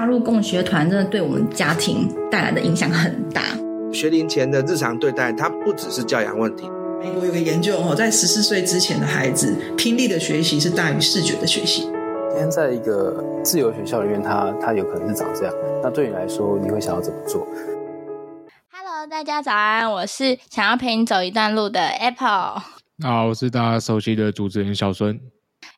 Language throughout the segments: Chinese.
加入共学团真的对我们家庭带来的影响很大。学龄前的日常对待，它不只是教养问题。美国有个研究哦，在十四岁之前的孩子，听力的学习是大于视觉的学习。今天在一个自由学校里面，他他有可能是长这样。那对你来说，你会想要怎么做？Hello，大家早安，我是想要陪你走一段路的 Apple。好，我是大家熟悉的主持人小孙。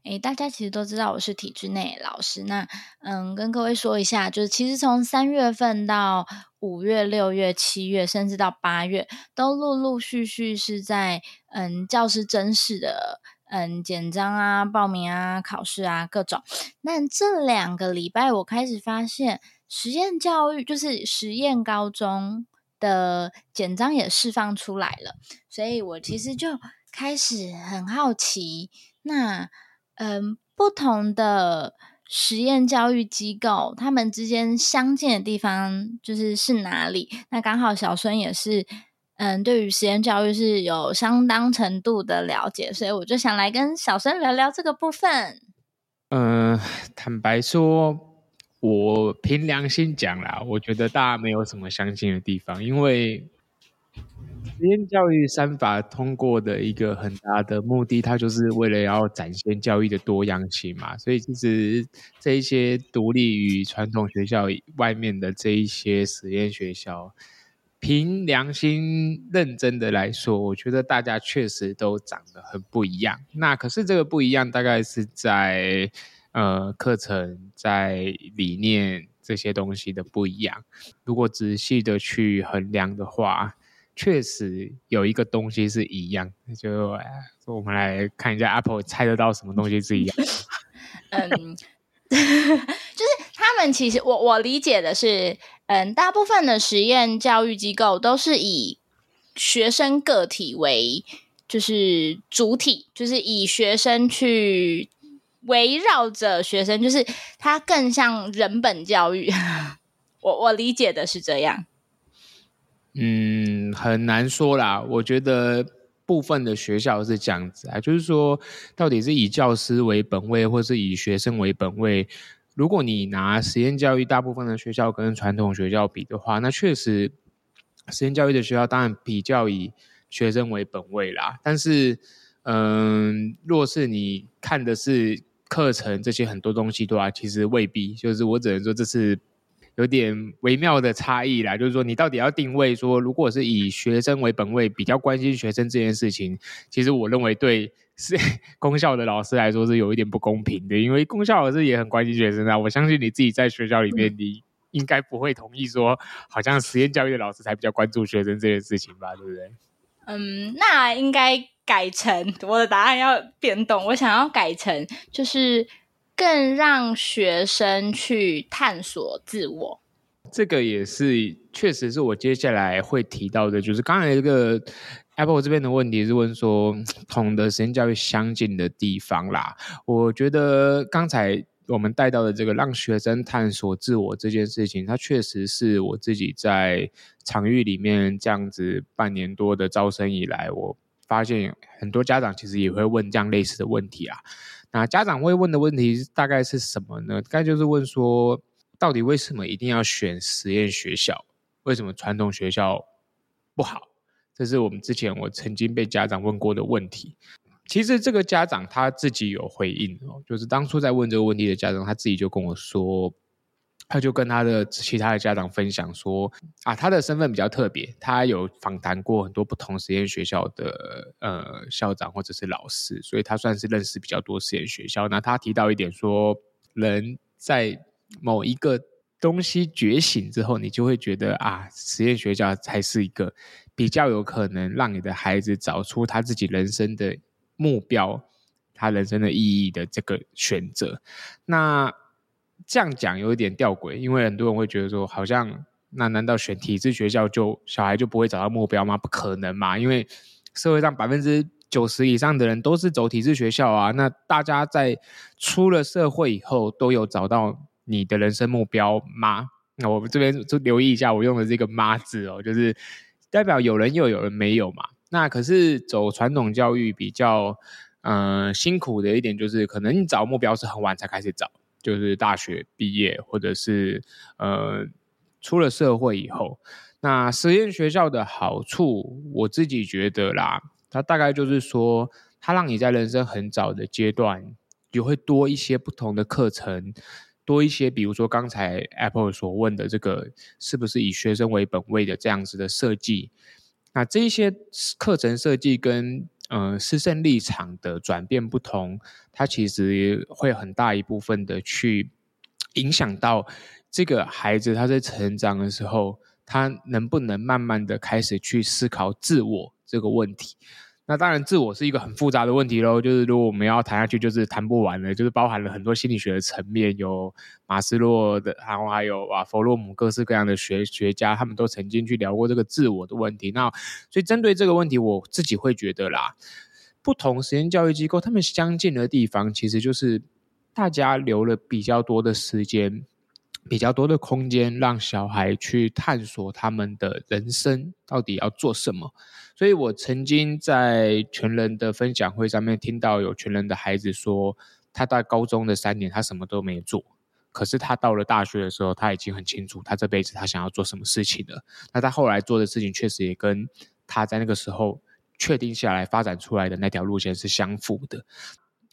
诶，大家其实都知道我是体制内老师。那嗯，跟各位说一下，就是其实从三月份到五月、六月、七月，甚至到八月，都陆陆续续是在嗯教师甄试的嗯简章啊、报名啊、考试啊各种。那这两个礼拜，我开始发现实验教育就是实验高中的简章也释放出来了，所以我其实就开始很好奇，那。嗯，不同的实验教育机构，他们之间相近的地方就是是哪里？那刚好小孙也是，嗯，对于实验教育是有相当程度的了解，所以我就想来跟小孙聊聊这个部分。嗯，坦白说，我凭良心讲啦，我觉得大家没有什么相近的地方，因为。实验教育三法通过的一个很大的目的，它就是为了要展现教育的多样性嘛。所以其实这一些独立于传统学校外面的这一些实验学校，凭良心认真的来说，我觉得大家确实都长得很不一样。那可是这个不一样，大概是在呃课程、在理念这些东西的不一样。如果仔细的去衡量的话，确实有一个东西是一样，就我们来看一下 Apple 猜得到什么东西是一样。嗯，就是他们其实我我理解的是，嗯，大部分的实验教育机构都是以学生个体为就是主体，就是以学生去围绕着学生，就是它更像人本教育。我我理解的是这样。嗯，很难说啦。我觉得部分的学校是这样子啊，就是说，到底是以教师为本位，或是以学生为本位。如果你拿实验教育大部分的学校跟传统学校比的话，那确实实验教育的学校当然比较以学生为本位啦。但是，嗯，若是你看的是课程这些很多东西的话，其实未必。就是我只能说这是。有点微妙的差异啦，就是说你到底要定位说，如果是以学生为本位，比较关心学生这件事情，其实我认为对是 公校的老师来说是有一点不公平的，因为公校老师也很关心学生啊。我相信你自己在学校里面，你应该不会同意说，好像实验教育的老师才比较关注学生这件事情吧，对不对？嗯，那应该改成我的答案要变动，我想要改成就是。更让学生去探索自我，这个也是确实是我接下来会提到的，就是刚才这个 Apple 这边的问题是问说，同的实验教育相近的地方啦。我觉得刚才我们带到的这个让学生探索自我这件事情，它确实是我自己在场域里面这样子半年多的招生以来，我发现很多家长其实也会问这样类似的问题啊。那家长会问的问题大概是什么呢？大概就是问说，到底为什么一定要选实验学校？为什么传统学校不好？这是我们之前我曾经被家长问过的问题。其实这个家长他自己有回应哦，就是当初在问这个问题的家长，他自己就跟我说。他就跟他的其他的家长分享说啊，他的身份比较特别，他有访谈过很多不同实验学校的呃校长或者是老师，所以他算是认识比较多实验学校。那他提到一点说，人在某一个东西觉醒之后，你就会觉得啊，实验学校才是一个比较有可能让你的孩子找出他自己人生的目标，他人生的意义的这个选择。那这样讲有一点吊诡，因为很多人会觉得说，好像那难道选体制学校就小孩就不会找到目标吗？不可能嘛，因为社会上百分之九十以上的人都是走体制学校啊。那大家在出了社会以后，都有找到你的人生目标吗？那我们这边就留意一下，我用的这个“妈”字哦，就是代表有人又有人没有嘛。那可是走传统教育比较嗯、辛苦的一点，就是可能你找目标是很晚才开始找。就是大学毕业或者是呃出了社会以后。那实验学校的好处，我自己觉得啦，它大概就是说，它让你在人生很早的阶段，就会多一些不同的课程，多一些，比如说刚才 Apple 所问的这个，是不是以学生为本位的这样子的设计？那这一些课程设计跟呃师生立场的转变不同，它其实会很大一部分的去影响到这个孩子他在成长的时候。他能不能慢慢的开始去思考自我这个问题？那当然，自我是一个很复杂的问题喽。就是如果我们要谈下去，就是谈不完了。就是包含了很多心理学的层面，有马斯洛的，然后还有啊弗洛姆，各式各样的学学家，他们都曾经去聊过这个自我的问题。那所以针对这个问题，我自己会觉得啦，不同实验教育机构他们相近的地方，其实就是大家留了比较多的时间。比较多的空间，让小孩去探索他们的人生到底要做什么。所以我曾经在全人的分享会上面听到有全人的孩子说，他在高中的三年他什么都没做，可是他到了大学的时候，他已经很清楚他这辈子他想要做什么事情了。那他后来做的事情确实也跟他在那个时候确定下来发展出来的那条路线是相符的。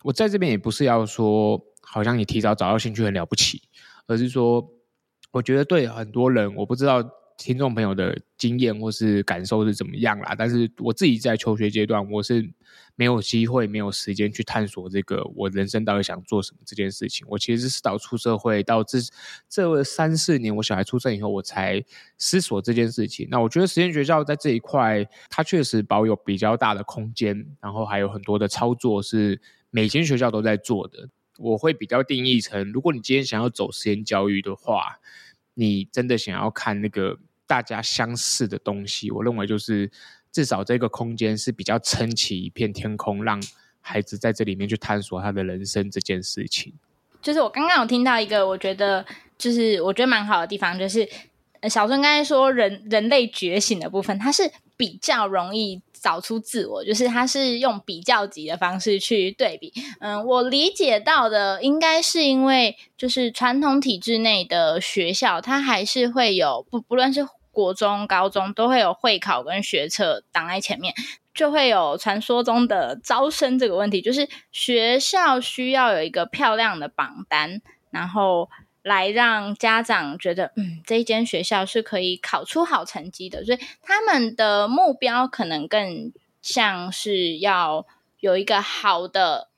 我在这边也不是要说，好像你提早找到兴趣很了不起。而是说，我觉得对很多人，我不知道听众朋友的经验或是感受是怎么样啦。但是我自己在求学阶段，我是没有机会、没有时间去探索这个我人生到底想做什么这件事情。我其实是到出社会，到这这三四年，我小孩出生以后，我才思索这件事情。那我觉得实验学校在这一块，它确实保有比较大的空间，然后还有很多的操作是每间学校都在做的。我会比较定义成，如果你今天想要走实验教育的话，你真的想要看那个大家相似的东西，我认为就是至少这个空间是比较撑起一片天空，让孩子在这里面去探索他的人生这件事情。就是我刚刚有听到一个，我觉得就是我觉得蛮好的地方，就是小孙刚才说人人类觉醒的部分，它是比较容易。找出自我，就是它是用比较级的方式去对比。嗯，我理解到的应该是因为，就是传统体制内的学校，它还是会有不不论是国中、高中，都会有会考跟学测挡在前面，就会有传说中的招生这个问题，就是学校需要有一个漂亮的榜单，然后。来让家长觉得，嗯，这一间学校是可以考出好成绩的，所以他们的目标可能更像是要有一个好的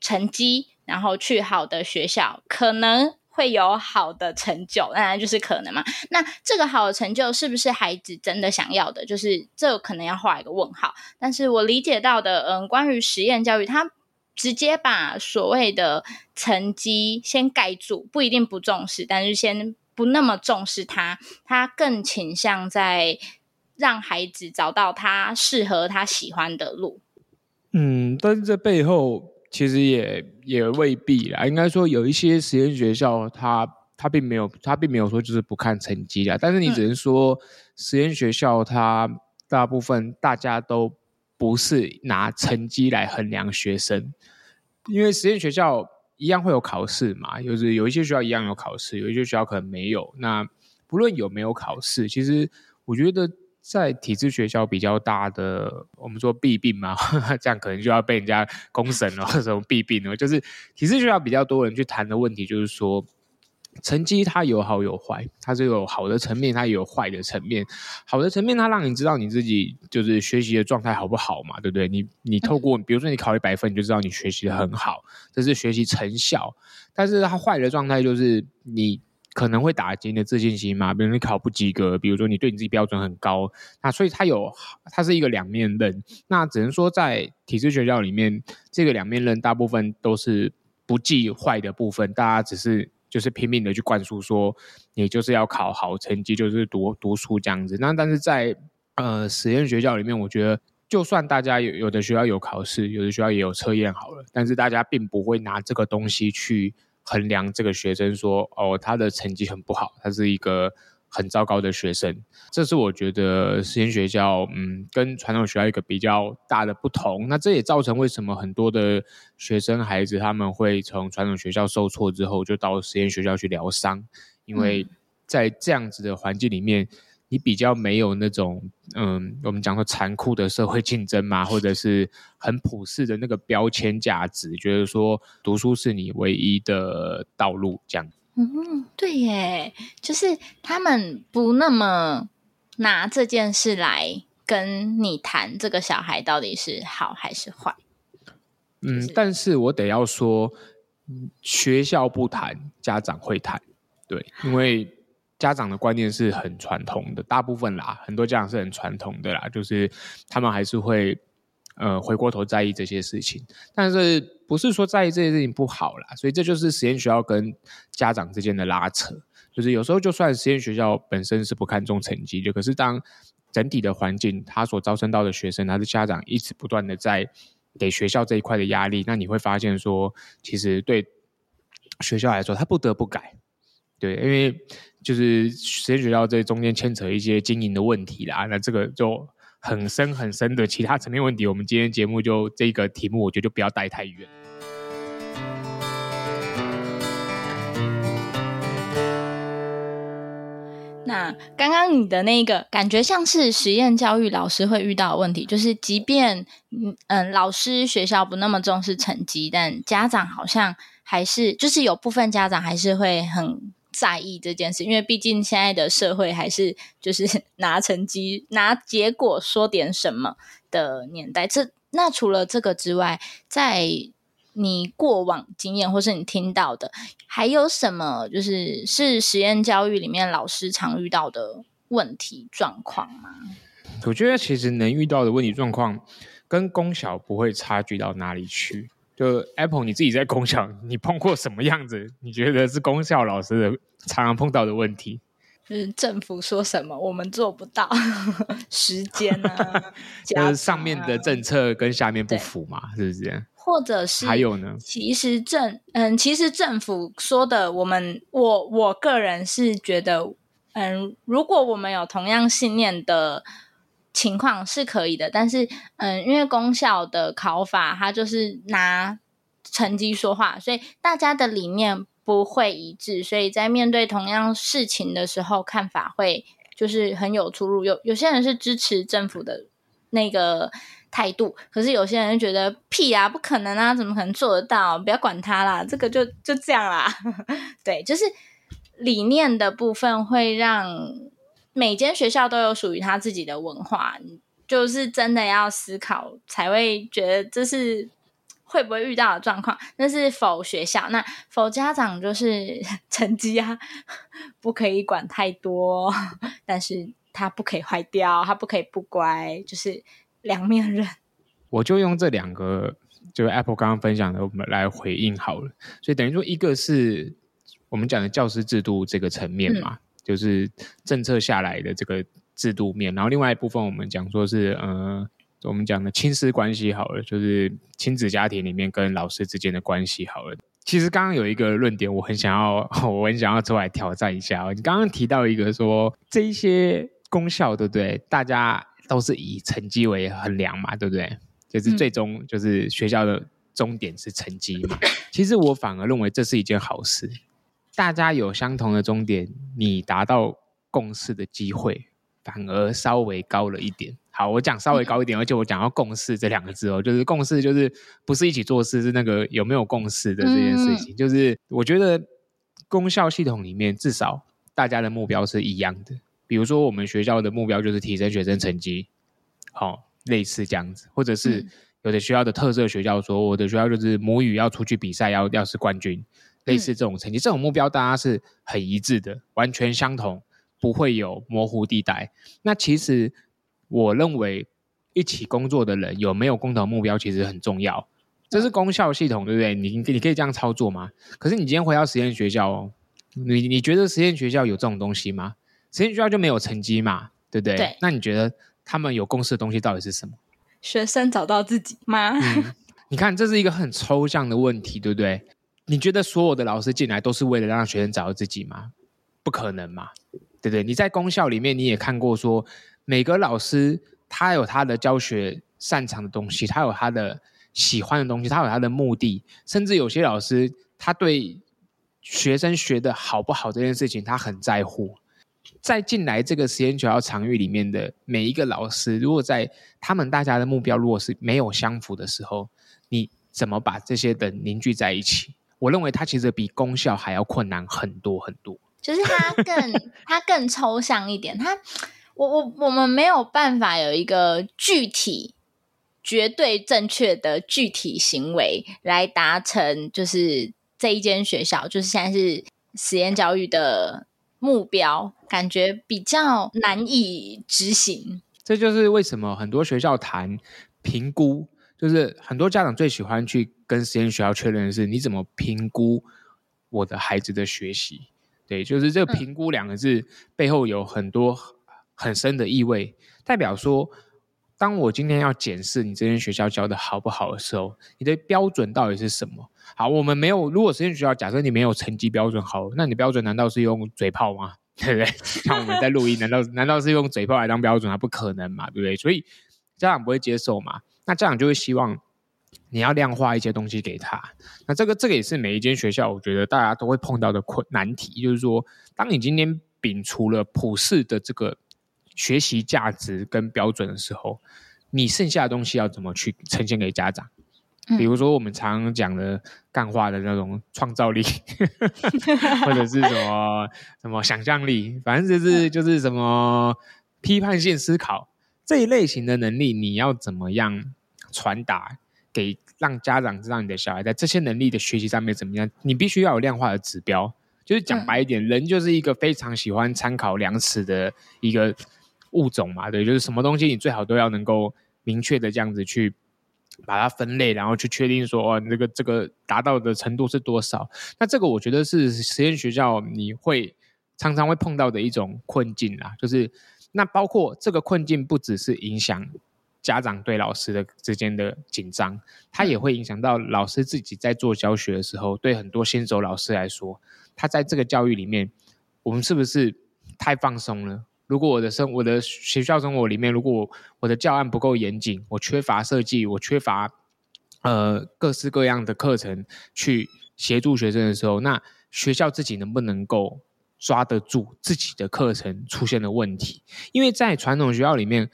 成绩，然后去好的学校，可能会有好的成就，当然就是可能嘛。那这个好的成就是不是孩子真的想要的？就是这可能要画一个问号。但是我理解到的，嗯，关于实验教育，它。直接把所谓的成绩先盖住，不一定不重视，但是先不那么重视它，他更倾向在让孩子找到他适合他喜欢的路。嗯，但是这背后其实也也未必啦。应该说有一些实验学校它，它它并没有，他并没有说就是不看成绩啦。但是你只能说，实验学校它大部分大家都。不是拿成绩来衡量学生，因为实验学校一样会有考试嘛，就是有一些学校一样有考试，有一些学校可能没有。那不论有没有考试，其实我觉得在体制学校比较大的，我们说弊病嘛，这样可能就要被人家公审了，什么弊病呢？就是体制学校比较多人去谈的问题，就是说。成绩它有好有坏，它是有好的层面，它也有坏的层面。好的层面，它让你知道你自己就是学习的状态好不好嘛，对不对？你你透过比如说你考一百分，你就知道你学习的很好，这是学习成效。但是它坏的状态就是你可能会打击你的自信心嘛，比如你考不及格，比如说你对你自己标准很高，那所以它有它是一个两面刃。那只能说在体制学校里面，这个两面刃大部分都是不计坏的部分，大家只是。就是拼命的去灌输说，你就是要考好成绩，就是读读书这样子。那但是在呃实验学校里面，我觉得就算大家有有的学校有考试，有的学校也有测验好了，但是大家并不会拿这个东西去衡量这个学生说，哦，他的成绩很不好，他是一个很糟糕的学生。这是我觉得实验学校，嗯，跟传统学校一个比较大的不同。那这也造成为什么很多的学生孩子他们会从传统学校受挫之后，就到实验学校去疗伤，因为在这样子的环境里面。你比较没有那种，嗯，我们讲说残酷的社会竞争嘛，或者是很普世的那个标签价值，觉得说读书是你唯一的道路，这样。嗯，对耶，就是他们不那么拿这件事来跟你谈，这个小孩到底是好还是坏。嗯，但是我得要说，学校不谈，家长会谈，对，因为。家长的观念是很传统的，大部分啦，很多家长是很传统的啦，就是他们还是会呃回过头在意这些事情，但是不是说在意这些事情不好啦，所以这就是实验学校跟家长之间的拉扯，就是有时候就算实验学校本身是不看重成绩，就可是当整体的环境他所招生到的学生，他的家长一直不断的在给学校这一块的压力，那你会发现说，其实对学校来说，他不得不改。对，因为就是实验学校这中间牵扯一些经营的问题啦，那这个就很深很深的其他层面问题。我们今天节目就这个题目，我觉得就不要带太远。那刚刚你的那个感觉像是实验教育老师会遇到的问题，就是即便嗯嗯，老师学校不那么重视成绩，但家长好像还是就是有部分家长还是会很。在意这件事，因为毕竟现在的社会还是 就是拿成绩、拿结果说点什么的年代。这那除了这个之外，在你过往经验或是你听到的，还有什么就是是实验教育里面老师常遇到的问题状况吗？我觉得其实能遇到的问题状况跟公小不会差距到哪里去。就 Apple，你自己在公校，你碰过什么样子？你觉得是公校老师的常常碰到的问题？就是政府说什么我们做不到，时间 啊，就是上面的政策跟下面不符嘛，是不是？或者是还有呢？其实政嗯，其实政府说的，我们我我个人是觉得，嗯，如果我们有同样信念的。情况是可以的，但是，嗯，因为公校的考法，它就是拿成绩说话，所以大家的理念不会一致，所以在面对同样事情的时候，看法会就是很有出入。有有些人是支持政府的那个态度，可是有些人觉得屁啊，不可能啊，怎么可能做得到？不要管他啦，这个就就这样啦。对，就是理念的部分会让。每间学校都有属于他自己的文化，就是真的要思考才会觉得这是会不会遇到的状况。那是否学校？那否家长就是 成绩啊，不可以管太多，但是他不可以坏掉，他不可以不乖，就是两面人。我就用这两个，就是 Apple 刚刚分享的，我们来回应好了。所以等于说，一个是我们讲的教师制度这个层面嘛。嗯就是政策下来的这个制度面，然后另外一部分我们讲说是，呃，我们讲的亲师关系好了，就是亲子家庭里面跟老师之间的关系好了。其实刚刚有一个论点，我很想要，我很想要出来挑战一下。你刚刚提到一个说，这一些功效对不对？大家都是以成绩为衡量嘛，对不对？就是最终就是学校的终点是成绩嘛。其实我反而认为这是一件好事。大家有相同的终点，你达到共识的机会反而稍微高了一点。好，我讲稍微高一点，而且我讲到共识这两个字哦，就是共识，就是不是一起做事，是那个有没有共识的这件事情。就是我觉得公校系统里面，至少大家的目标是一样的。比如说，我们学校的目标就是提升学生成绩，好，类似这样子，或者是有的学校的特色学校说，我的学校就是母语要出去比赛，要要是冠军。类似这种成绩，这种目标大家是很一致的，完全相同，不会有模糊地带。那其实我认为，一起工作的人有没有共同目标，其实很重要。这是功效系统，对不对？你你可以这样操作吗？可是你今天回到实验学校哦，你你觉得实验学校有这种东西吗？实验学校就没有成绩嘛，对不对？对。那你觉得他们有共识的东西到底是什么？学生找到自己吗？嗯，你看，这是一个很抽象的问题，对不对？你觉得所有的老师进来都是为了让学生找到自己吗？不可能嘛，对不对？你在功效里面你也看过说，每个老师他有他的教学擅长的东西，他有他的喜欢的东西，他有他的目的，甚至有些老师他对学生学的好不好这件事情他很在乎。在进来这个实验学校场域里面的每一个老师，如果在他们大家的目标如果是没有相符的时候，你怎么把这些人凝聚在一起？我认为它其实比功效还要困难很多很多。就是它更 它更抽象一点，它我我我们没有办法有一个具体、绝对正确的具体行为来达成，就是这一间学校，就是现在是实验教育的目标，感觉比较难以执行。这就是为什么很多学校谈评估，就是很多家长最喜欢去跟实验学校确认的是，你怎么评估我的孩子的学习？对，就是这个“评估”两个字背后有很多很深的意味，代表说，当我今天要检视你这间学校教的好不好的时候，你的标准到底是什么？好，我们没有，如果实验学校假设你没有成绩标准，好，那你标准难道是用嘴炮吗？对不对？像我们在录音，难道难道是用嘴炮来当标准？还不可能嘛，对不对？所以家长不会接受嘛，那家长就会希望。你要量化一些东西给他，那这个这个也是每一间学校，我觉得大家都会碰到的困难题，就是说，当你今天摒除了普世的这个学习价值跟标准的时候，你剩下的东西要怎么去呈现给家长？比如说我们常常讲的干话的那种创造力，或者是什么什么想象力，反正就是就是什么批判性思考这一类型的能力，你要怎么样传达？给让家长知道你的小孩在这些能力的学习上面怎么样，你必须要有量化的指标。就是讲白一点，嗯、人就是一个非常喜欢参考量尺的一个物种嘛，对，就是什么东西你最好都要能够明确的这样子去把它分类，然后去确定说，哦，这个这个达到的程度是多少。那这个我觉得是实验学校你会常常会碰到的一种困境啦，就是那包括这个困境不只是影响。家长对老师的之间的紧张，他也会影响到老师自己在做教学的时候。对很多新手老师来说，他在这个教育里面，我们是不是太放松了？如果我的生我的学校生活里面，如果我我的教案不够严谨，我缺乏设计，我缺乏呃各式各样的课程去协助学生的时候，那学校自己能不能够抓得住自己的课程出现的问题？因为在传统学校里面。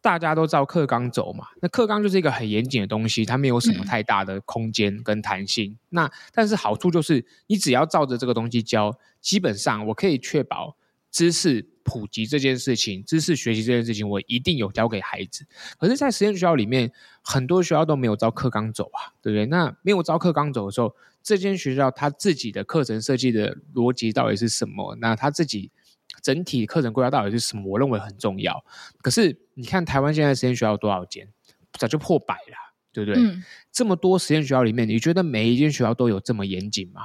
大家都照课纲走嘛，那课纲就是一个很严谨的东西，它没有什么太大的空间跟弹性。嗯、那但是好处就是，你只要照着这个东西教，基本上我可以确保知识普及这件事情，知识学习这件事情，我一定有教给孩子。可是，在实验学校里面，很多学校都没有招课纲走啊，对不对？那没有招课纲走的时候，这间学校它自己的课程设计的逻辑到底是什么？那他自己。整体课程规划到底是什么？我认为很重要。可是你看台湾现在实验学校有多少间？早就破百了，对不对？嗯、这么多实验学校里面，你觉得每一间学校都有这么严谨吗？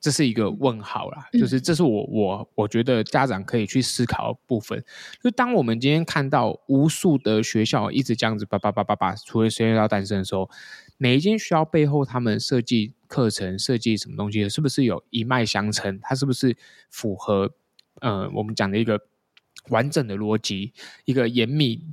这是一个问号啦。嗯、就是这是我我我觉得家长可以去思考的部分。就当我们今天看到无数的学校一直这样子叭叭叭叭叭，除了实验学校诞生的时候，每一间学校背后他们设计。课程设计什么东西是不是有一脉相承？它是不是符合呃我们讲的一个完整的逻辑？一个严密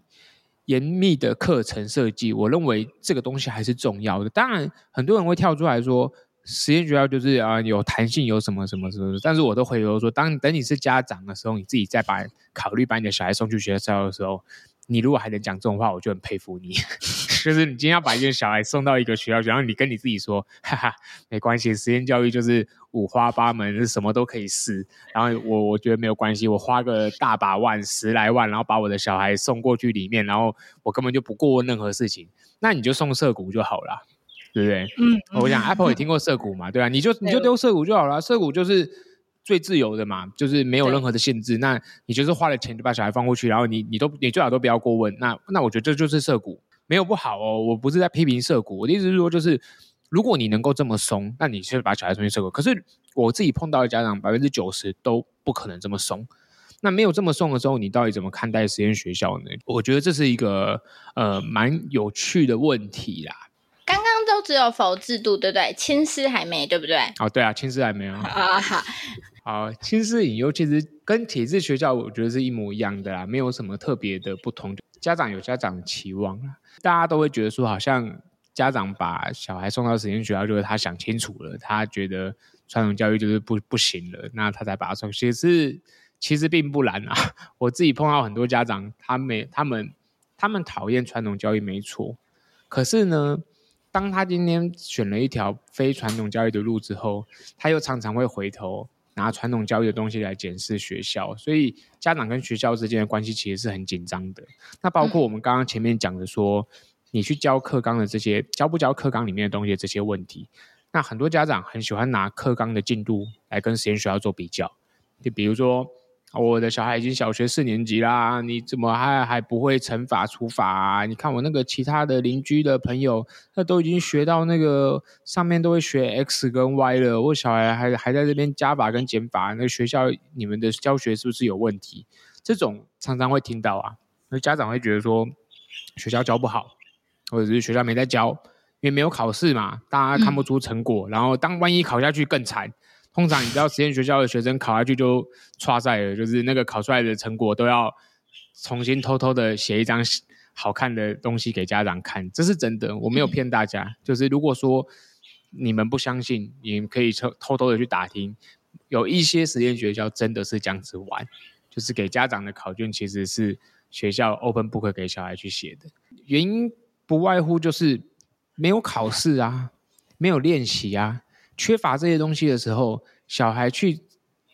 严密的课程设计，我认为这个东西还是重要的。当然，很多人会跳出来说，实验学校就是啊有弹性，有什么什么什么。但是我都回头说，当等你是家长的时候，你自己再把考虑把你的小孩送去学校的时候。你如果还能讲这种话，我就很佩服你。就是你今天要把一个小孩送到一个学校，然后你跟你自己说，哈哈，没关系，实验教育就是五花八门，什么都可以试。然后我我觉得没有关系，我花个大把万、十来万，然后把我的小孩送过去里面，然后我根本就不过问任何事情。那你就送社谷就好了，对不对？嗯，我想 Apple 也听过涩谷嘛，对吧、啊？你就你就丢涩谷就好了，涩谷就是。最自由的嘛，就是没有任何的限制。那你就是花了钱就把小孩放过去，然后你你都你最好都不要过问。那那我觉得这就是涩谷，没有不好哦。我不是在批评涩谷，我的意思是说，就是如果你能够这么松，那你就把小孩送去涩谷。可是我自己碰到的家长百分之九十都不可能这么松。那没有这么松的时候，你到底怎么看待实验学校呢？我觉得这是一个呃蛮有趣的问题啦。都只有否制度，对不对？亲师还没，对不对？哦，对啊，亲师还没有。啊，好。好，亲师引诱其实跟体制学校我觉得是一模一样的啦，没有什么特别的不同。家长有家长的期望，大家都会觉得说，好像家长把小孩送到实验学校，就是他想清楚了，他觉得传统教育就是不不行了，那他才把他送。其实其实并不然啊，我自己碰到很多家长，他们他们他们讨厌传统教育没错，可是呢，当他今天选了一条非传统教育的路之后，他又常常会回头。拿传统教育的东西来检视学校，所以家长跟学校之间的关系其实是很紧张的。那包括我们刚刚前面讲的说，你去教课纲的这些，教不教课纲里面的东西这些问题，那很多家长很喜欢拿课纲的进度来跟实验学校做比较，就比如说。我的小孩已经小学四年级啦，你怎么还还不会乘法除法啊？你看我那个其他的邻居的朋友，他都已经学到那个上面都会学 x 跟 y 了，我小孩还还在这边加法跟减法，那个学校你们的教学是不是有问题？这种常常会听到啊，那家长会觉得说学校教不好，或者是学校没在教，因为没有考试嘛，大家看不出成果，嗯、然后当万一考下去更惨。通常你知道实验学校的学生考下去就剉赛了，就是那个考出来的成果都要重新偷偷的写一张好看的东西给家长看，这是真的，我没有骗大家。就是如果说你们不相信，你们可以偷偷偷的去打听，有一些实验学校真的是这样子玩，就是给家长的考卷其实是学校 open book 给小孩去写的，原因不外乎就是没有考试啊，没有练习啊。缺乏这些东西的时候，小孩去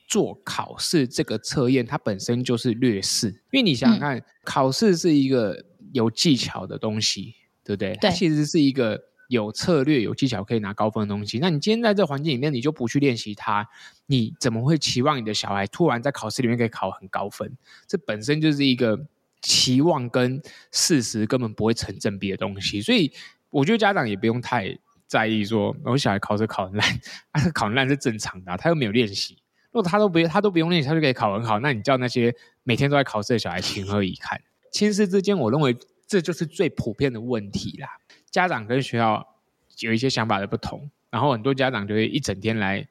做考试这个测验，它本身就是劣势。因为你想想看，嗯、考试是一个有技巧的东西，对不对？对，它其实是一个有策略、有技巧可以拿高分的东西。那你今天在这环境里面，你就不去练习它，你怎么会期望你的小孩突然在考试里面可以考很高分？这本身就是一个期望跟事实根本不会成正比的东西。所以，我觉得家长也不用太。在意说，我小孩考试考很烂，啊，考很烂是正常的，他又没有练习。如果他都不他都不用练习，他就可以考很好，那你叫那些每天都在考试的小孩情何以堪？亲师之间，我认为这就是最普遍的问题啦。家长跟学校有一些想法的不同，然后很多家长就会一整天来。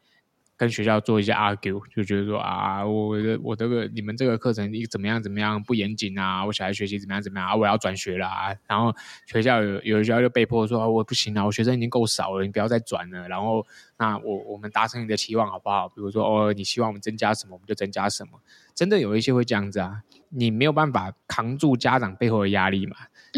跟学校做一些 argue，就觉得说啊，我的我这个你们这个课程怎么样怎么样不严谨啊，我小孩学习怎么样怎么样啊，我要转学了啊。然后学校有有的学校就被迫说，我不行了，我学生已经够少了，你不要再转了。然后那我我们达成你的期望好不好？比如说哦，你希望我们增加什么，我们就增加什么。真的有一些会这样子啊，你没有办法扛住家长背后的压力嘛。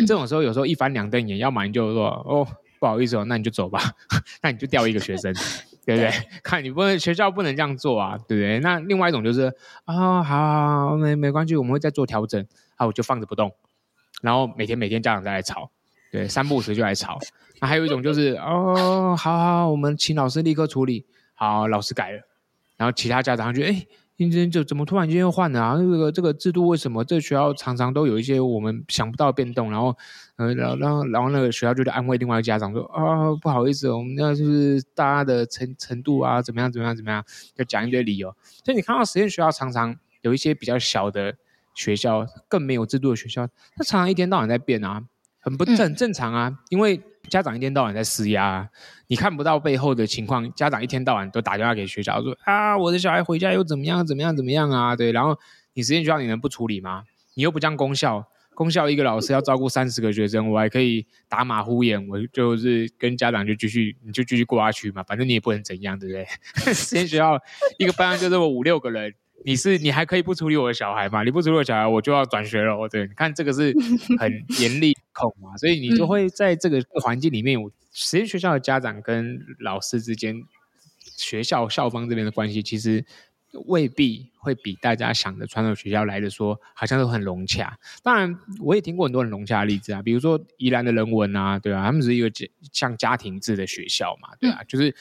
这种时候有时候一翻两瞪眼，要么你就说哦不好意思哦，那你就走吧，那你就调一个学生。对不对？看你不能学校不能这样做啊，对不对？那另外一种就是啊、哦，好好好，没没关系，我们会再做调整。啊，我就放着不动，然后每天每天家长再来吵，对，三不五时就来吵。那还有一种就是哦，好好，我们请老师立刻处理，好，老师改了，然后其他家长就哎。今天就怎么突然间又换了啊？这个这个制度为什么这学校常常都有一些我们想不到的变动？然后，呃，然后然后然后那个学校就在安慰另外一个家长说啊，不好意思，我们那就是大家的程程度啊，怎么样怎么样怎么样，就讲一堆理由。所以你看到实验学校常常有一些比较小的学校，更没有制度的学校，它常常一天到晚在变啊，很不正正常啊，因为。家长一天到晚在施压，你看不到背后的情况。家长一天到晚都打电话给学校说啊，我的小孩回家又怎么样怎么样怎么样啊？对，然后你实验学校你能不处理吗？你又不像公校，公校一个老师要照顾三十个学生，我还可以打马虎眼，我就是跟家长就继续你就继续过下去嘛，反正你也不能怎样，对不对？实验学校一个班就这么五六个人。你是你还可以不处理我的小孩吗？你不处理我的小孩，我就要转学了。我对，你看这个是很严厉控嘛，所以你就会在这个环境里面，我实验学校的家长跟老师之间，学校校方这边的关系，其实未必会比大家想的传统学校来的说，好像都很融洽。当然，我也听过很多很融洽的例子啊，比如说宜兰的人文啊，对啊，他们是一个像家庭制的学校嘛，对啊，就是。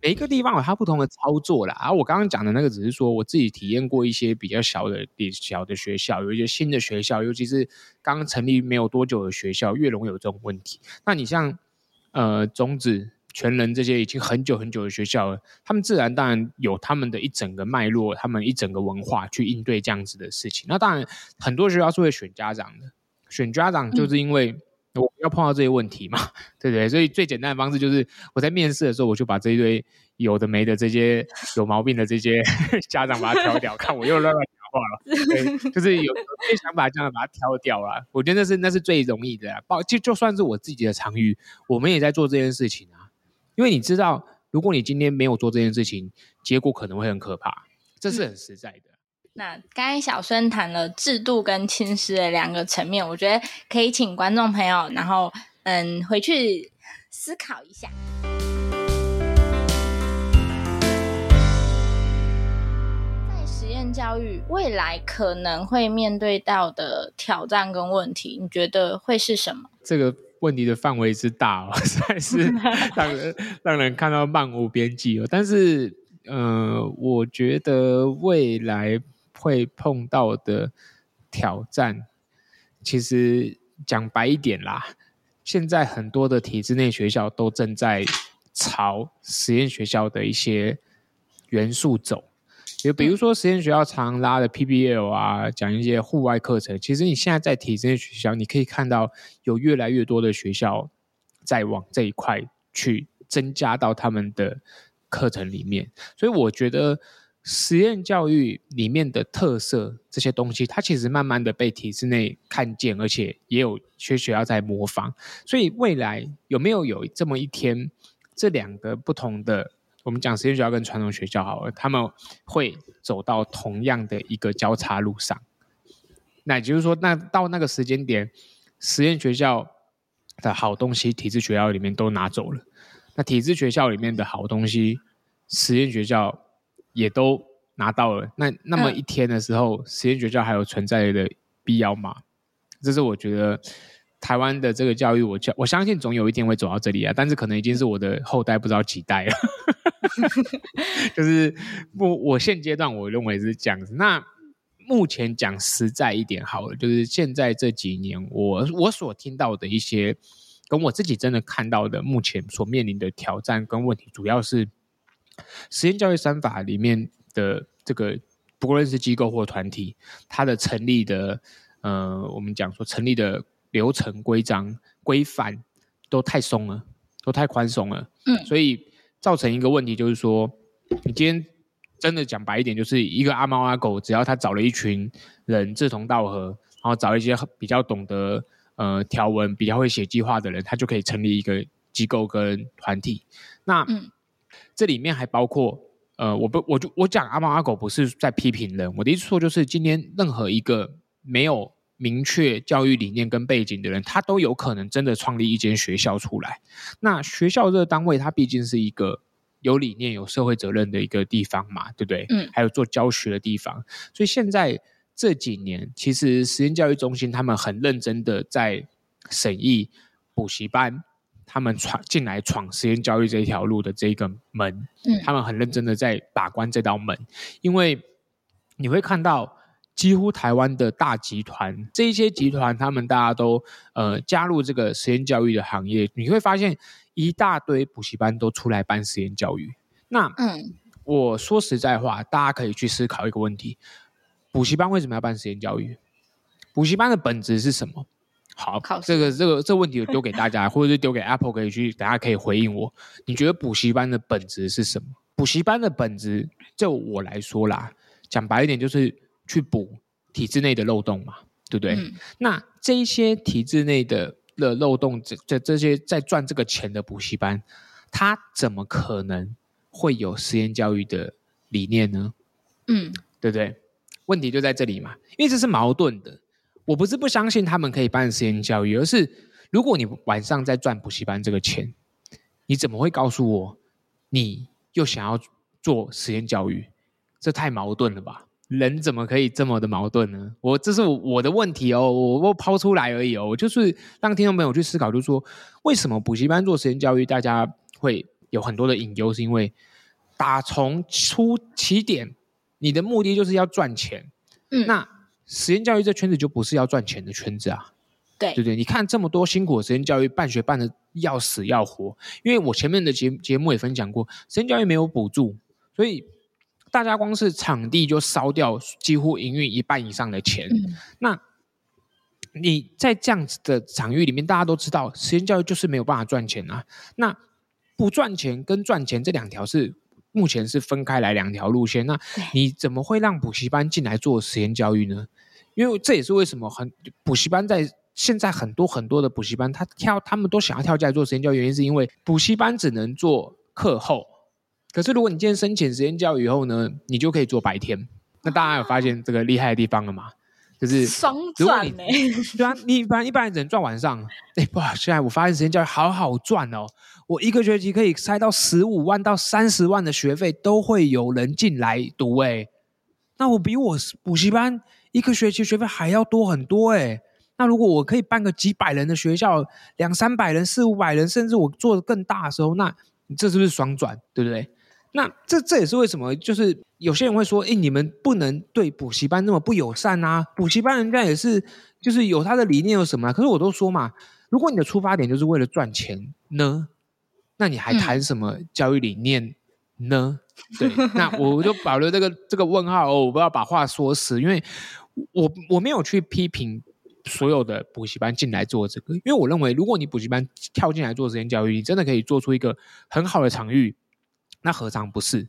每一个地方有它不同的操作啦，而、啊、我刚刚讲的那个只是说我自己体验过一些比较小的、比小的学校，有一些新的学校，尤其是刚成立没有多久的学校，越容易有这种问题。那你像呃种子、全人这些已经很久很久的学校了，他们自然当然有他们的一整个脉络，他们一整个文化去应对这样子的事情。那当然很多学校是会选家长的，选家长就是因为。我要碰到这些问题嘛，对不对？所以最简单的方式就是我在面试的时候，我就把这一堆有的没的这些 有毛病的这些 家长把它挑掉，看我又乱乱讲话了，对，就是有有些想法这样把它挑掉了。我觉得那是那是最容易的，包就就算是我自己的场域，我们也在做这件事情啊。因为你知道，如果你今天没有做这件事情，结果可能会很可怕，这是很实在的。那刚才小孙谈了制度跟亲师的两个层面，我觉得可以请观众朋友，然后嗯回去思考一下。在实验教育未来可能会面对到的挑战跟问题，你觉得会是什么？这个问题的范围之大哦，实在是 让人让人看到漫无边际哦。但是，呃，我觉得未来。会碰到的挑战，其实讲白一点啦，现在很多的体制内学校都正在朝实验学校的一些元素走，就比如说实验学校常拉的 PBL 啊，讲一些户外课程。其实你现在在体制内学校，你可以看到有越来越多的学校在往这一块去增加到他们的课程里面，所以我觉得。实验教育里面的特色这些东西，它其实慢慢的被体制内看见，而且也有些学校在模仿。所以未来有没有有这么一天，这两个不同的，我们讲实验学校跟传统学校好了，他们会走到同样的一个交叉路上？那也就是说，那到那个时间点，实验学校的好东西，体制学校里面都拿走了，那体制学校里面的好东西，实验学校。也都拿到了，那那么一天的时候，嗯、实验学校还有存在的必要吗？这是我觉得台湾的这个教育，我我相信总有一天会走到这里啊，但是可能已经是我的后代不知道几代了。就是我我现阶段我认为是这样子。那目前讲实在一点好了，就是现在这几年我我所听到的一些，跟我自己真的看到的，目前所面临的挑战跟问题，主要是。实验教育三法里面的这个，不论是机构或团体，它的成立的，呃，我们讲说成立的流程规章规范都太松了，都太宽松了。嗯，所以造成一个问题就是说，你今天真的讲白一点，就是一个阿猫阿狗，只要他找了一群人志同道合，然后找一些比较懂得呃条文、比较会写计划的人，他就可以成立一个机构跟团体。那嗯。这里面还包括，呃，我不，我就我讲阿猫阿狗不是在批评人，我的意思说就是今天任何一个没有明确教育理念跟背景的人，他都有可能真的创立一间学校出来。那学校这个单位，它毕竟是一个有理念、有社会责任的一个地方嘛，对不对？嗯。还有做教学的地方，所以现在这几年，其实实验教育中心他们很认真的在审议补习班。他们闯进来闯实验教育这一条路的这个门，嗯，他们很认真的在把关这道门，因为你会看到几乎台湾的大集团，这一些集团他们大家都呃加入这个实验教育的行业，你会发现一大堆补习班都出来办实验教育。那嗯，我说实在话，大家可以去思考一个问题：补习班为什么要办实验教育？补习班的本质是什么？好，这个这个这个问题我 丢给大家，或者是丢给 Apple 可以去，大家可以回应我。你觉得补习班的本质是什么？补习班的本质，就我来说啦，讲白一点，就是去补体制内的漏洞嘛，对不对？嗯、那这一些体制内的的漏洞，这这这些在赚这个钱的补习班，他怎么可能会有实验教育的理念呢？嗯，对不对？问题就在这里嘛，因为这是矛盾的。我不是不相信他们可以办实验教育，而是如果你晚上在赚补习班这个钱，你怎么会告诉我你又想要做实验教育？这太矛盾了吧？人怎么可以这么的矛盾呢？我这是我的问题哦，我我抛出来而已哦，我就是让听众朋友去思考，就是说为什么补习班做实验教育，大家会有很多的隐忧，是因为打从出起点，你的目的就是要赚钱，嗯，那。实验教育这圈子就不是要赚钱的圈子啊，对。对对，你看这么多辛苦的实验教育办学办的要死要活，因为我前面的节节目也分享过，实验教育没有补助，所以大家光是场地就烧掉几乎营运一半以上的钱。嗯、那你在这样子的场域里面，大家都知道实验教育就是没有办法赚钱啊。那不赚钱跟赚钱这两条是目前是分开来两条路线。那你怎么会让补习班进来做实验教育呢？因为这也是为什么很补习班在现在很多很多的补习班，他跳他们都想要跳进来做实验教育，原因是因为补习班只能做课后，可是如果你今天申请实验教育以后呢，你就可以做白天。那大家有发现这个厉害的地方了吗？就是双赚呢？对啊，你一般一般人只能赚晚上。哎，哇，现在我发现实验教育好好赚哦，我一个学期可以塞到十五万到三十万的学费，都会有人进来读。哎，那我比我补习班一个学期学费还要多很多哎。那如果我可以办个几百人的学校，两三百人、四五百人，甚至我做得更大的时候，那你这是不是双赚？对不对？那这这也是为什么，就是有些人会说，哎，你们不能对补习班那么不友善啊！补习班人家也是，就是有他的理念有什么啊？可是我都说嘛，如果你的出发点就是为了赚钱呢，那你还谈什么教育理念呢？嗯、对，那我就保留这个这个问号哦，我不要把话说死，因为我我没有去批评。所有的补习班进来做这个，因为我认为，如果你补习班跳进来做实验教育，你真的可以做出一个很好的场域，那何尝不是？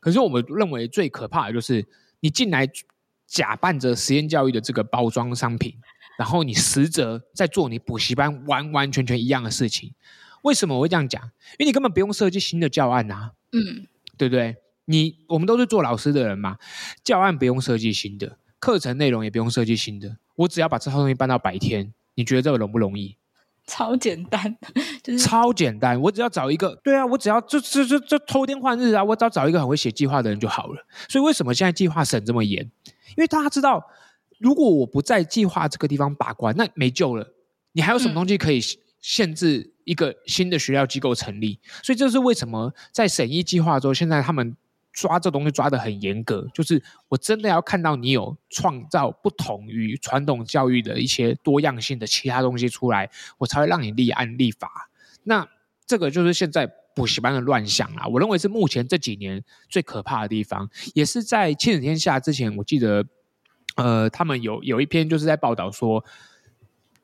可是我们认为最可怕的就是你进来假扮着实验教育的这个包装商品，然后你实则在做你补习班完完全全一样的事情。为什么我会这样讲？因为你根本不用设计新的教案啊，嗯，对不对？你我们都是做老师的人嘛，教案不用设计新的，课程内容也不用设计新的。我只要把这套东西搬到白天，你觉得这个容不容易？超简单，就是超简单。我只要找一个，对啊，我只要就就就就偷天换日啊！我只要找一个很会写计划的人就好了。所以为什么现在计划审这么严？因为大家知道，如果我不在计划这个地方把关，那没救了。你还有什么东西可以限制一个新的学校机构成立？所以这是为什么在审议计划之后，现在他们。抓这东西抓得很严格，就是我真的要看到你有创造不同于传统教育的一些多样性的其他东西出来，我才会让你立案立法。那这个就是现在补习班的乱象啊！我认为是目前这几年最可怕的地方，也是在亲子天下之前，我记得呃，他们有有一篇就是在报道说，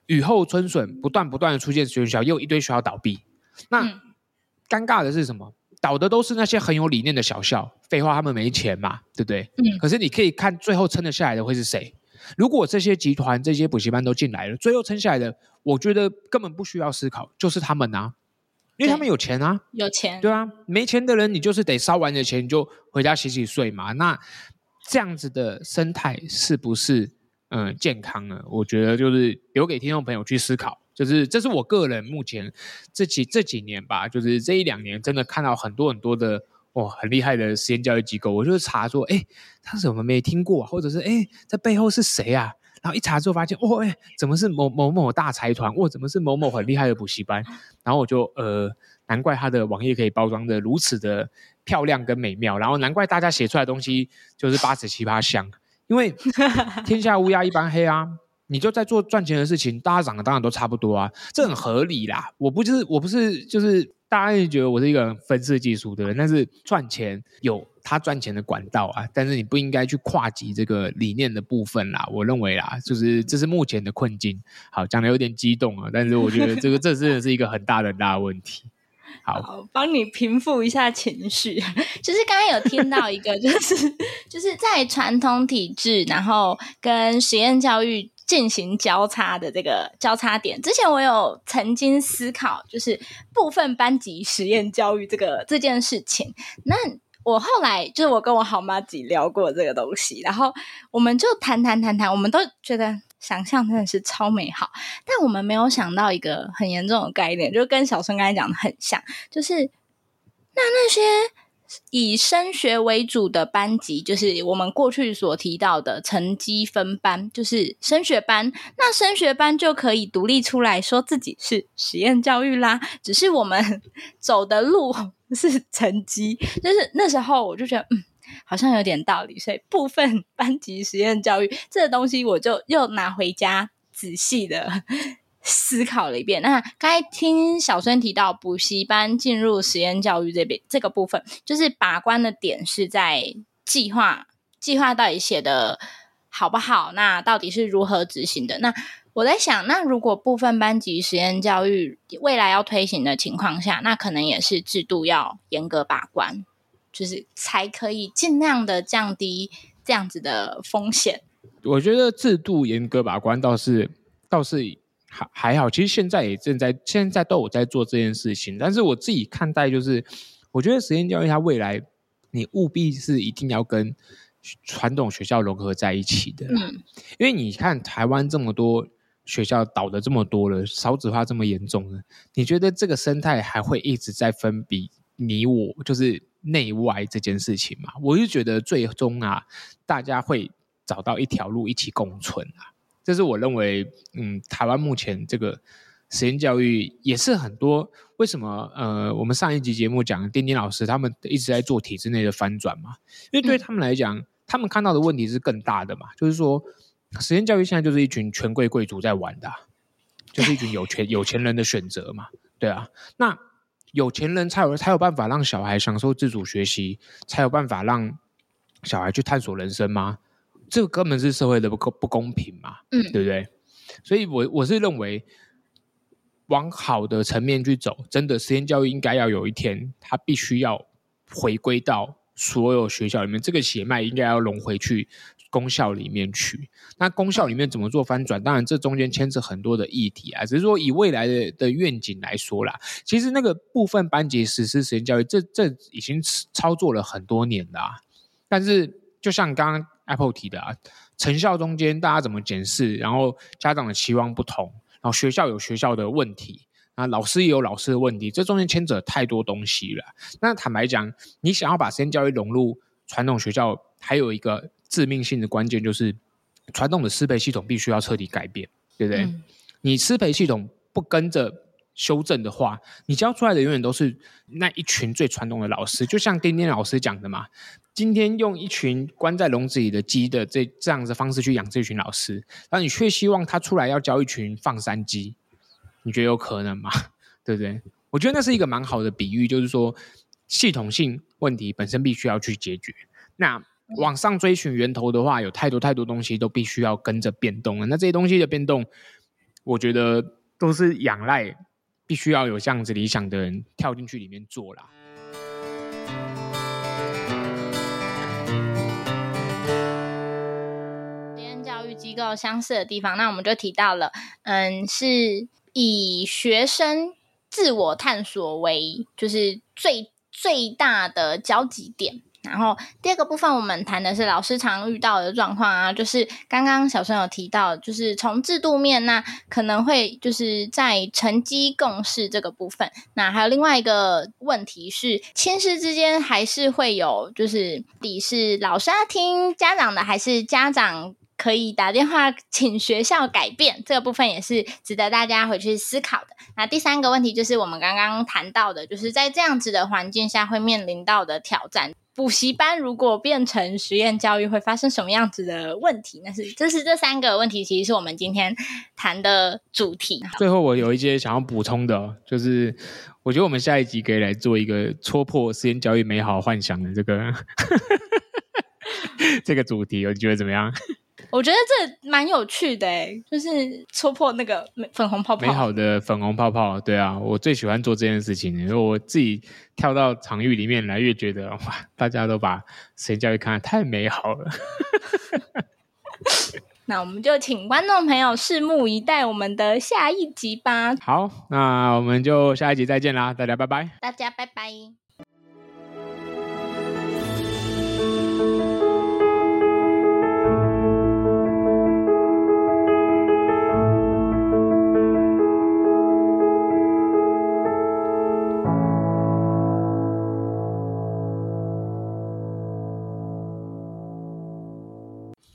雨后春笋不断不断的出现学校，又一堆学校倒闭。那、嗯、尴尬的是什么？倒的都是那些很有理念的小校，废话，他们没钱嘛，对不对？嗯。可是你可以看最后撑得下来的会是谁？如果这些集团、这些补习班都进来了，最后撑下来的，我觉得根本不需要思考，就是他们啊，因为他们有钱啊，有钱，对啊，没钱的人你就是得烧完的钱你就回家洗洗睡嘛。那这样子的生态是不是嗯健康呢？我觉得就是留给听众朋友去思考。就是这是我个人目前这几这几年吧，就是这一两年真的看到很多很多的哇很厉害的实验教育机构，我就查说，哎，他怎么没听过？或者是哎，这背后是谁啊？然后一查之后发现，哦，哎，怎么是某某某大财团？哇，怎么是某某很厉害的补习班？然后我就呃，难怪他的网页可以包装的如此的漂亮跟美妙，然后难怪大家写出来的东西就是八十七八香，因为天下乌鸦一般黑啊。你就在做赚钱的事情，大家长得当然都差不多啊，这很合理啦。我不就是我不是就是大家也觉得我是一个分析技术的人，但是赚钱有他赚钱的管道啊，但是你不应该去跨级这个理念的部分啦。我认为啦，就是这是目前的困境。好，讲的有点激动啊，但是我觉得这个这真的是一个很大的很大的问题。好，帮你平复一下情绪。就是刚刚有听到一个，就是 就是在传统体制，然后跟实验教育。进行交叉的这个交叉点，之前我有曾经思考，就是部分班级实验教育这个这件事情。那我后来就是我跟我好麻吉聊过这个东西，然后我们就谈谈谈谈，我们都觉得想象真的是超美好，但我们没有想到一个很严重的概念，就跟小春刚才讲的很像，就是那那些。以升学为主的班级，就是我们过去所提到的成绩分班，就是升学班。那升学班就可以独立出来说自己是实验教育啦。只是我们 走的路 是成绩，就是那时候我就觉得，嗯，好像有点道理。所以部分 班级实验教育这个东西，我就又拿回家仔细的。思考了一遍，那刚才听小孙提到补习班进入实验教育这边这个部分，就是把关的点是在计划，计划到底写的好不好？那到底是如何执行的？那我在想，那如果部分班级实验教育未来要推行的情况下，那可能也是制度要严格把关，就是才可以尽量的降低这样子的风险。我觉得制度严格把关倒是倒是还还好，其实现在也正在现在都有在做这件事情。但是我自己看待就是，我觉得实验教育它未来你务必是一定要跟传统学校融合在一起的，嗯，因为你看台湾这么多。学校倒的这么多了，少子化这么严重了，你觉得这个生态还会一直在分比你我，就是内外这件事情嘛？我就觉得最终啊，大家会找到一条路一起共存啊。这是我认为，嗯，台湾目前这个实验教育也是很多。为什么？呃，我们上一集节目讲，丁丁老师他们一直在做体制内的翻转嘛，因为对他们来讲，嗯，他们看到的问题是更大的嘛，就是说。实验教育现在就是一群权贵贵族在玩的，啊，就是一群有权有钱人的选择嘛，对啊。那有钱人才有才有办法让小孩享受自主学习，才有办法让小孩去探索人生吗？这个根本是社会的不公不公平嘛，嗯，对不对？所以我我是认为往好的层面去走，真的实验教育应该要有一天，它必须要回归到所有学校里面，这个血脉应该要融回去。功效里面去，那功效里面怎么做翻转？当然，这中间牵扯很多的议题啊。只是说以未来的的愿景来说啦，其实那个部分班级实施实验教育，这这已经操作了很多年了啊。但是，就像刚刚 Apple 提的啊，成效中间大家怎么检视？然后家长的期望不同，然后学校有学校的问题，啊，老师也有老师的问题，这中间牵扯太多东西了。那坦白讲，你想要把实验教育融入传统学校，还有一个。致命性的关键就是，传统的师培系统必须要彻底改变，对不对？嗯、你师培系统不跟着修正的话，你教出来的永远都是那一群最传统的老师。就像丁丁老师讲的嘛，今天用一群关在笼子里的鸡的这这样子的方式去养这群老师，然后你却希望他出来要教一群放山鸡，你觉得有可能吗？对不对？我觉得那是一个蛮好的比喻，就是说系统性问题本身必须要去解决。那往上追寻源头的话，有太多太多东西都必须要跟着变动了。那这些东西的变动，我觉得都是仰赖必须要有这样子理想的人跳进去里面做啦。实验教育机构相似的地方，那我们就提到了，嗯，是以学生自我探索为就是最最大的交集点。然后第二个部分，我们谈的是老师常遇到的状况啊，就是刚刚小生有提到，就是从制度面，那可能会就是在成绩共识这个部分，那还有另外一个问题是，亲师之间还是会有，就是底是老师要听家长的，还是家长可以打电话请学校改变，这个部分也是值得大家回去思考的。那第三个问题就是我们刚刚谈到的，就是在这样子的环境下会面临到的挑战。补习班如果变成实验教育，会发生什么样子的问题？那是这是这三个问题，其实是我们今天谈的主题。最后，我有一些想要补充的，就是我觉得我们下一集可以来做一个戳破实验教育美好幻想的这个 这个主题，你觉得怎么样？我觉得这蛮有趣的诶，就是戳破那个粉红泡泡。美好的粉红泡泡，对啊，我最喜欢做这件事情。因为我自己跳到场域里面来，越觉得哇，大家都把实验教育看得太美好了。那我们就请观众朋友拭目以待我们的下一集吧。好，那我们就下一集再见啦，大家拜拜。大家拜拜。